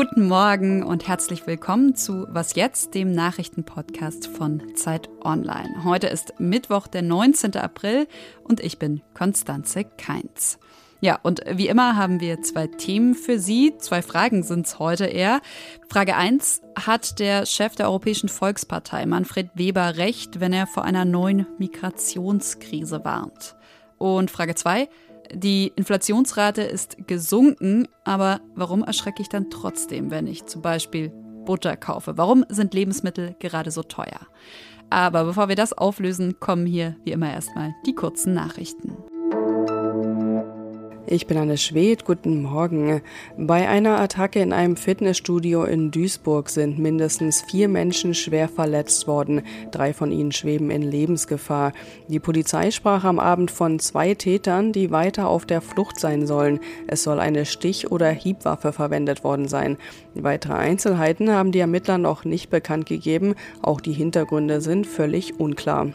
Guten Morgen und herzlich willkommen zu Was jetzt, dem Nachrichtenpodcast von Zeit Online. Heute ist Mittwoch, der 19. April und ich bin Konstanze Keins. Ja, und wie immer haben wir zwei Themen für Sie. Zwei Fragen sind es heute eher. Frage 1. Hat der Chef der Europäischen Volkspartei, Manfred Weber, recht, wenn er vor einer neuen Migrationskrise warnt? Und Frage 2. Die Inflationsrate ist gesunken, aber warum erschrecke ich dann trotzdem, wenn ich zum Beispiel Butter kaufe? Warum sind Lebensmittel gerade so teuer? Aber bevor wir das auflösen, kommen hier wie immer erstmal die kurzen Nachrichten. Ich bin Anne Schwedt, guten Morgen. Bei einer Attacke in einem Fitnessstudio in Duisburg sind mindestens vier Menschen schwer verletzt worden. Drei von ihnen schweben in Lebensgefahr. Die Polizei sprach am Abend von zwei Tätern, die weiter auf der Flucht sein sollen. Es soll eine Stich- oder Hiebwaffe verwendet worden sein. Weitere Einzelheiten haben die Ermittler noch nicht bekannt gegeben. Auch die Hintergründe sind völlig unklar.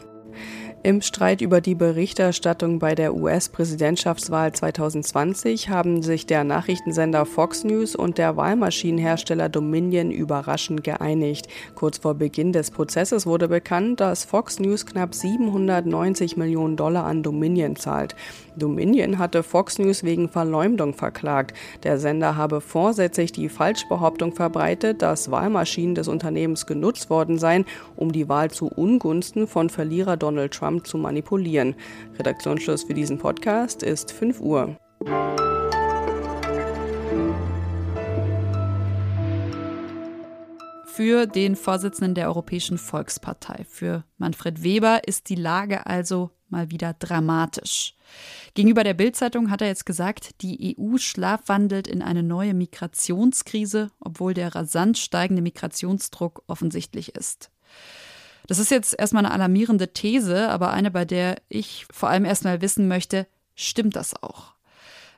Im Streit über die Berichterstattung bei der US-Präsidentschaftswahl 2020 haben sich der Nachrichtensender Fox News und der Wahlmaschinenhersteller Dominion überraschend geeinigt. Kurz vor Beginn des Prozesses wurde bekannt, dass Fox News knapp 790 Millionen Dollar an Dominion zahlt. Dominion hatte Fox News wegen Verleumdung verklagt. Der Sender habe vorsätzlich die Falschbehauptung verbreitet, dass Wahlmaschinen des Unternehmens genutzt worden seien, um die Wahl zu Ungunsten von Verlierer Donald Trump Trump zu manipulieren. Redaktionsschluss für diesen Podcast ist 5 Uhr. Für den Vorsitzenden der Europäischen Volkspartei, für Manfred Weber, ist die Lage also mal wieder dramatisch. Gegenüber der Bildzeitung hat er jetzt gesagt, die EU schlafwandelt in eine neue Migrationskrise, obwohl der rasant steigende Migrationsdruck offensichtlich ist. Das ist jetzt erstmal eine alarmierende These, aber eine, bei der ich vor allem erstmal wissen möchte, stimmt das auch?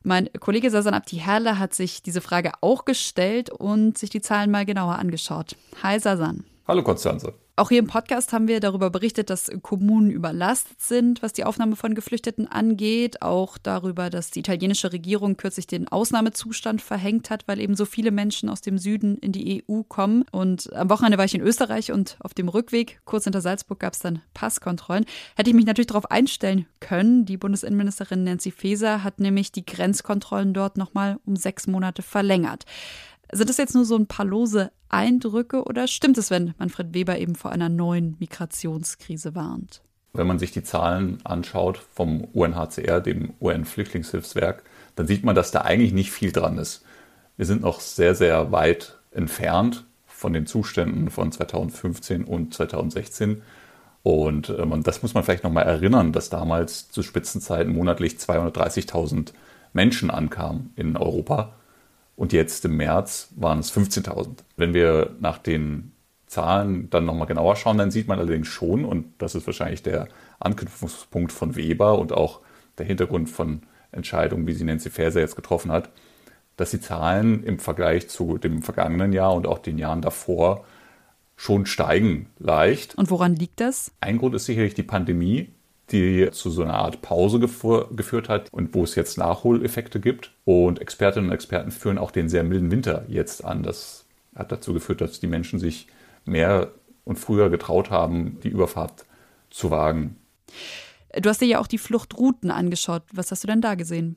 Mein Kollege Sasan Abdi Herle hat sich diese Frage auch gestellt und sich die Zahlen mal genauer angeschaut. Hi Sasan. Hallo Konstanze. Auch hier im Podcast haben wir darüber berichtet, dass Kommunen überlastet sind, was die Aufnahme von Geflüchteten angeht. Auch darüber, dass die italienische Regierung kürzlich den Ausnahmezustand verhängt hat, weil eben so viele Menschen aus dem Süden in die EU kommen. Und am Wochenende war ich in Österreich und auf dem Rückweg, kurz hinter Salzburg, gab es dann Passkontrollen. Hätte ich mich natürlich darauf einstellen können. Die Bundesinnenministerin Nancy Faeser hat nämlich die Grenzkontrollen dort nochmal um sechs Monate verlängert. Sind das jetzt nur so ein paar lose Eindrücke oder stimmt es, wenn Manfred Weber eben vor einer neuen Migrationskrise warnt? Wenn man sich die Zahlen anschaut vom UNHCR, dem UN-Flüchtlingshilfswerk, dann sieht man, dass da eigentlich nicht viel dran ist. Wir sind noch sehr, sehr weit entfernt von den Zuständen von 2015 und 2016. Und ähm, das muss man vielleicht nochmal erinnern, dass damals zu Spitzenzeiten monatlich 230.000 Menschen ankamen in Europa. Und jetzt im März waren es 15.000. Wenn wir nach den Zahlen dann nochmal genauer schauen, dann sieht man allerdings schon, und das ist wahrscheinlich der Anknüpfungspunkt von Weber und auch der Hintergrund von Entscheidungen, wie sie Nancy Faeser jetzt getroffen hat, dass die Zahlen im Vergleich zu dem vergangenen Jahr und auch den Jahren davor schon steigen leicht. Und woran liegt das? Ein Grund ist sicherlich die Pandemie, die zu so einer Art Pause geführt hat und wo es jetzt Nachholeffekte gibt. Und Expertinnen und Experten führen auch den sehr milden Winter jetzt an. Das hat dazu geführt, dass die Menschen sich mehr und früher getraut haben, die Überfahrt zu wagen. Du hast dir ja auch die Fluchtrouten angeschaut. Was hast du denn da gesehen?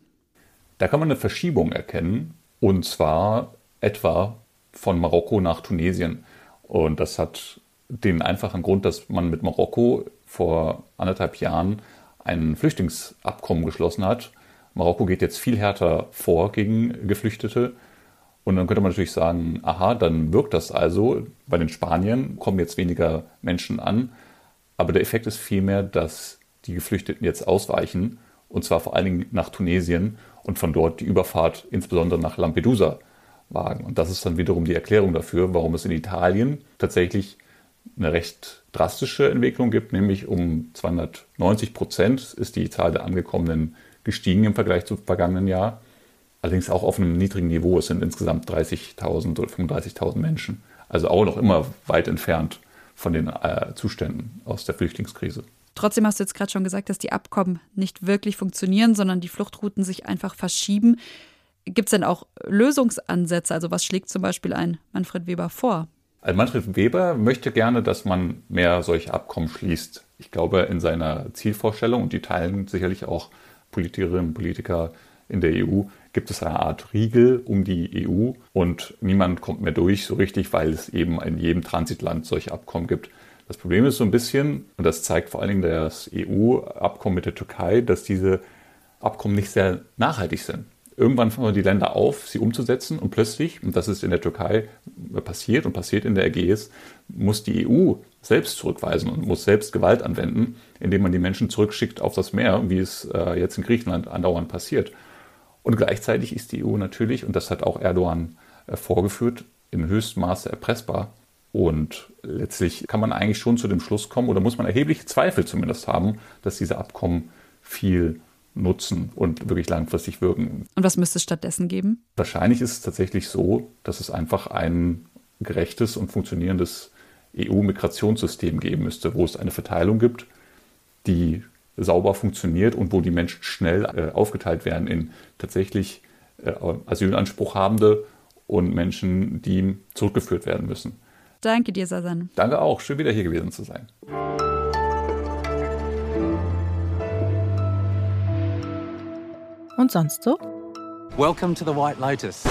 Da kann man eine Verschiebung erkennen. Und zwar etwa von Marokko nach Tunesien. Und das hat den einfachen Grund, dass man mit Marokko vor anderthalb Jahren ein Flüchtlingsabkommen geschlossen hat. Marokko geht jetzt viel härter vor gegen Geflüchtete. Und dann könnte man natürlich sagen, aha, dann wirkt das also. Bei den Spaniern kommen jetzt weniger Menschen an. Aber der Effekt ist vielmehr, dass die Geflüchteten jetzt ausweichen. Und zwar vor allen Dingen nach Tunesien und von dort die Überfahrt insbesondere nach Lampedusa wagen. Und das ist dann wiederum die Erklärung dafür, warum es in Italien tatsächlich eine recht drastische Entwicklung gibt, nämlich um 290 Prozent ist die Zahl der Angekommenen gestiegen im Vergleich zum vergangenen Jahr. Allerdings auch auf einem niedrigen Niveau. Es sind insgesamt 30.000 oder 35.000 Menschen. Also auch noch immer weit entfernt von den äh, Zuständen aus der Flüchtlingskrise. Trotzdem hast du jetzt gerade schon gesagt, dass die Abkommen nicht wirklich funktionieren, sondern die Fluchtrouten sich einfach verschieben. Gibt es denn auch Lösungsansätze? Also was schlägt zum Beispiel ein Manfred Weber vor? Also Manfred Weber möchte gerne, dass man mehr solche Abkommen schließt. Ich glaube, in seiner Zielvorstellung, und die teilen sicherlich auch Politikerinnen und Politiker in der EU, gibt es eine Art Riegel um die EU und niemand kommt mehr durch so richtig, weil es eben in jedem Transitland solche Abkommen gibt. Das Problem ist so ein bisschen, und das zeigt vor allen Dingen das EU-Abkommen mit der Türkei, dass diese Abkommen nicht sehr nachhaltig sind. Irgendwann fangen die Länder auf, sie umzusetzen und plötzlich, und das ist in der Türkei passiert und passiert in der Ägäis, muss die EU selbst zurückweisen und muss selbst Gewalt anwenden, indem man die Menschen zurückschickt auf das Meer, wie es äh, jetzt in Griechenland andauernd passiert. Und gleichzeitig ist die EU natürlich, und das hat auch Erdogan äh, vorgeführt, in höchstem Maße erpressbar. Und letztlich kann man eigentlich schon zu dem Schluss kommen, oder muss man erhebliche Zweifel zumindest haben, dass diese Abkommen viel nutzen und wirklich langfristig wirken. Und was müsste es stattdessen geben? Wahrscheinlich ist es tatsächlich so, dass es einfach ein gerechtes und funktionierendes EU-Migrationssystem geben müsste, wo es eine Verteilung gibt, die sauber funktioniert und wo die Menschen schnell äh, aufgeteilt werden in tatsächlich äh, Asylanspruch habende und Menschen, die zurückgeführt werden müssen. Danke dir, Sasan. Danke auch. Schön wieder hier gewesen zu sein. Und sonst so? Welcome to the White Lotus.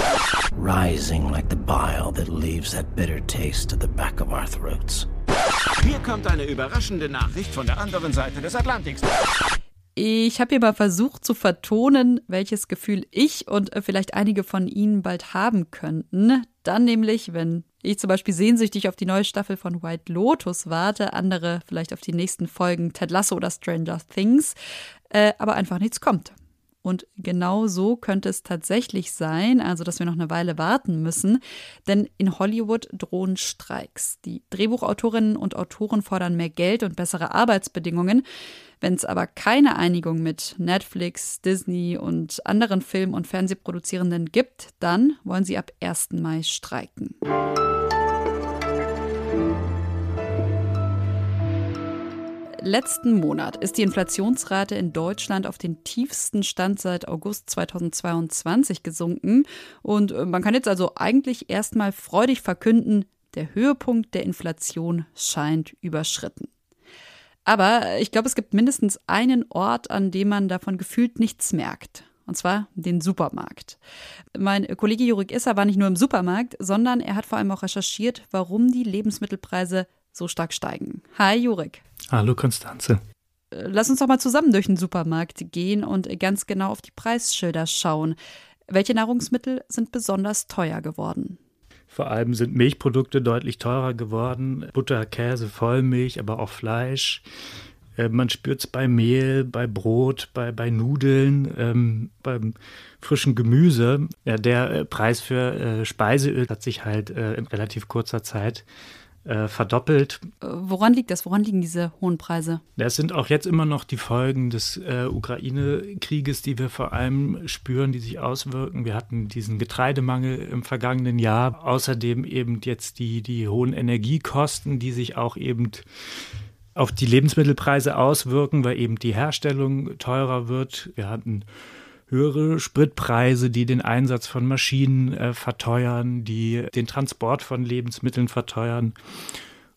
Rising like the bile that leaves that bitter taste at the back of our throats. Hier kommt eine überraschende Nachricht von der anderen Seite des Atlantiks. Ich habe hier mal versucht zu vertonen, welches Gefühl ich und äh, vielleicht einige von Ihnen bald haben könnten. Dann nämlich, wenn ich zum Beispiel sehnsüchtig auf die neue Staffel von White Lotus warte, andere vielleicht auf die nächsten Folgen Ted Lasso oder Stranger Things, äh, aber einfach nichts kommt. Und genau so könnte es tatsächlich sein, also dass wir noch eine Weile warten müssen, denn in Hollywood drohen Streiks. Die Drehbuchautorinnen und Autoren fordern mehr Geld und bessere Arbeitsbedingungen. Wenn es aber keine Einigung mit Netflix, Disney und anderen Film- und Fernsehproduzierenden gibt, dann wollen sie ab 1. Mai streiken. Letzten Monat ist die Inflationsrate in Deutschland auf den tiefsten Stand seit August 2022 gesunken. Und äh, man kann jetzt also eigentlich erstmal freudig verkünden, der Höhepunkt der Inflation scheint überschritten. Aber ich glaube, es gibt mindestens einen Ort, an dem man davon gefühlt nichts merkt. Und zwar den Supermarkt. Mein Kollege Jurik Isser war nicht nur im Supermarkt, sondern er hat vor allem auch recherchiert, warum die Lebensmittelpreise so stark steigen. Hi Jurik. Hallo Konstanze. Äh, lass uns doch mal zusammen durch den Supermarkt gehen und ganz genau auf die Preisschilder schauen. Welche Nahrungsmittel sind besonders teuer geworden? Vor allem sind Milchprodukte deutlich teurer geworden. Butter, Käse, Vollmilch, aber auch Fleisch. Äh, man spürt es bei Mehl, bei Brot, bei, bei Nudeln, ähm, beim frischen Gemüse. Ja, der äh, Preis für äh, Speiseöl hat sich halt äh, in relativ kurzer Zeit verdoppelt. Woran liegt das? Woran liegen diese hohen Preise? Das sind auch jetzt immer noch die Folgen des äh, Ukraine-Krieges, die wir vor allem spüren, die sich auswirken. Wir hatten diesen Getreidemangel im vergangenen Jahr. Außerdem eben jetzt die, die hohen Energiekosten, die sich auch eben auf die Lebensmittelpreise auswirken, weil eben die Herstellung teurer wird. Wir hatten höhere Spritpreise, die den Einsatz von Maschinen äh, verteuern, die den Transport von Lebensmitteln verteuern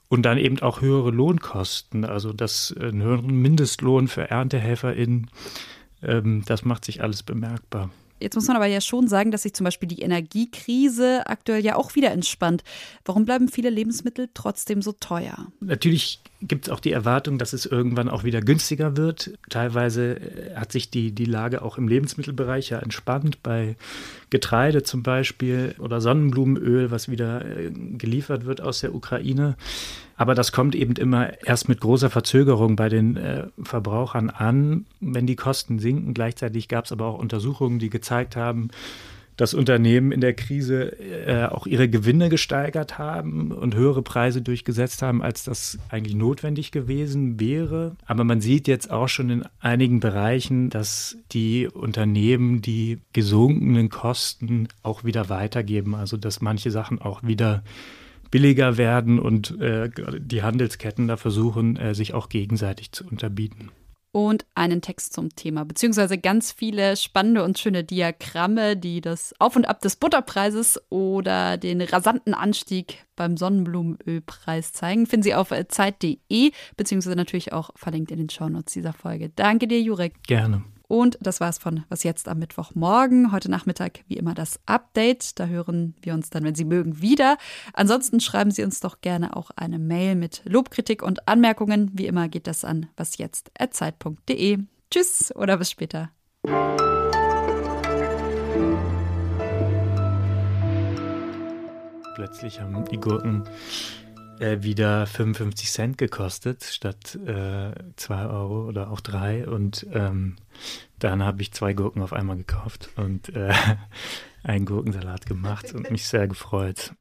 und dann eben auch höhere Lohnkosten, also das äh, einen höheren Mindestlohn für ErntehelferInnen, ähm, das macht sich alles bemerkbar. Jetzt muss man aber ja schon sagen, dass sich zum Beispiel die Energiekrise aktuell ja auch wieder entspannt. Warum bleiben viele Lebensmittel trotzdem so teuer? Natürlich gibt es auch die Erwartung, dass es irgendwann auch wieder günstiger wird. Teilweise äh, hat sich die, die Lage auch im Lebensmittelbereich ja entspannt, bei Getreide zum Beispiel oder Sonnenblumenöl, was wieder äh, geliefert wird aus der Ukraine. Aber das kommt eben immer erst mit großer Verzögerung bei den äh, Verbrauchern an, wenn die Kosten sinken. Gleichzeitig gab es aber auch Untersuchungen, die gezeigt haben, dass Unternehmen in der Krise äh, auch ihre Gewinne gesteigert haben und höhere Preise durchgesetzt haben, als das eigentlich notwendig gewesen wäre. Aber man sieht jetzt auch schon in einigen Bereichen, dass die Unternehmen die gesunkenen Kosten auch wieder weitergeben. Also dass manche Sachen auch wieder billiger werden und äh, die Handelsketten da versuchen, äh, sich auch gegenseitig zu unterbieten. Und einen Text zum Thema, beziehungsweise ganz viele spannende und schöne Diagramme, die das Auf und Ab des Butterpreises oder den rasanten Anstieg beim Sonnenblumenölpreis zeigen. Finden Sie auf äh, zeit.de, beziehungsweise natürlich auch verlinkt in den Shownotes dieser Folge. Danke dir, Jurek. Gerne. Und das war's von Was jetzt am Mittwochmorgen. Heute Nachmittag wie immer das Update. Da hören wir uns dann, wenn Sie mögen, wieder. Ansonsten schreiben Sie uns doch gerne auch eine Mail mit Lobkritik und Anmerkungen. Wie immer geht das an wasjetzt.zeit.de. Tschüss oder bis später. Plötzlich haben die Gurken äh, wieder 55 Cent gekostet statt 2 äh, Euro oder auch 3. Und ähm, dann habe ich zwei Gurken auf einmal gekauft und äh, einen Gurkensalat gemacht und mich sehr gefreut.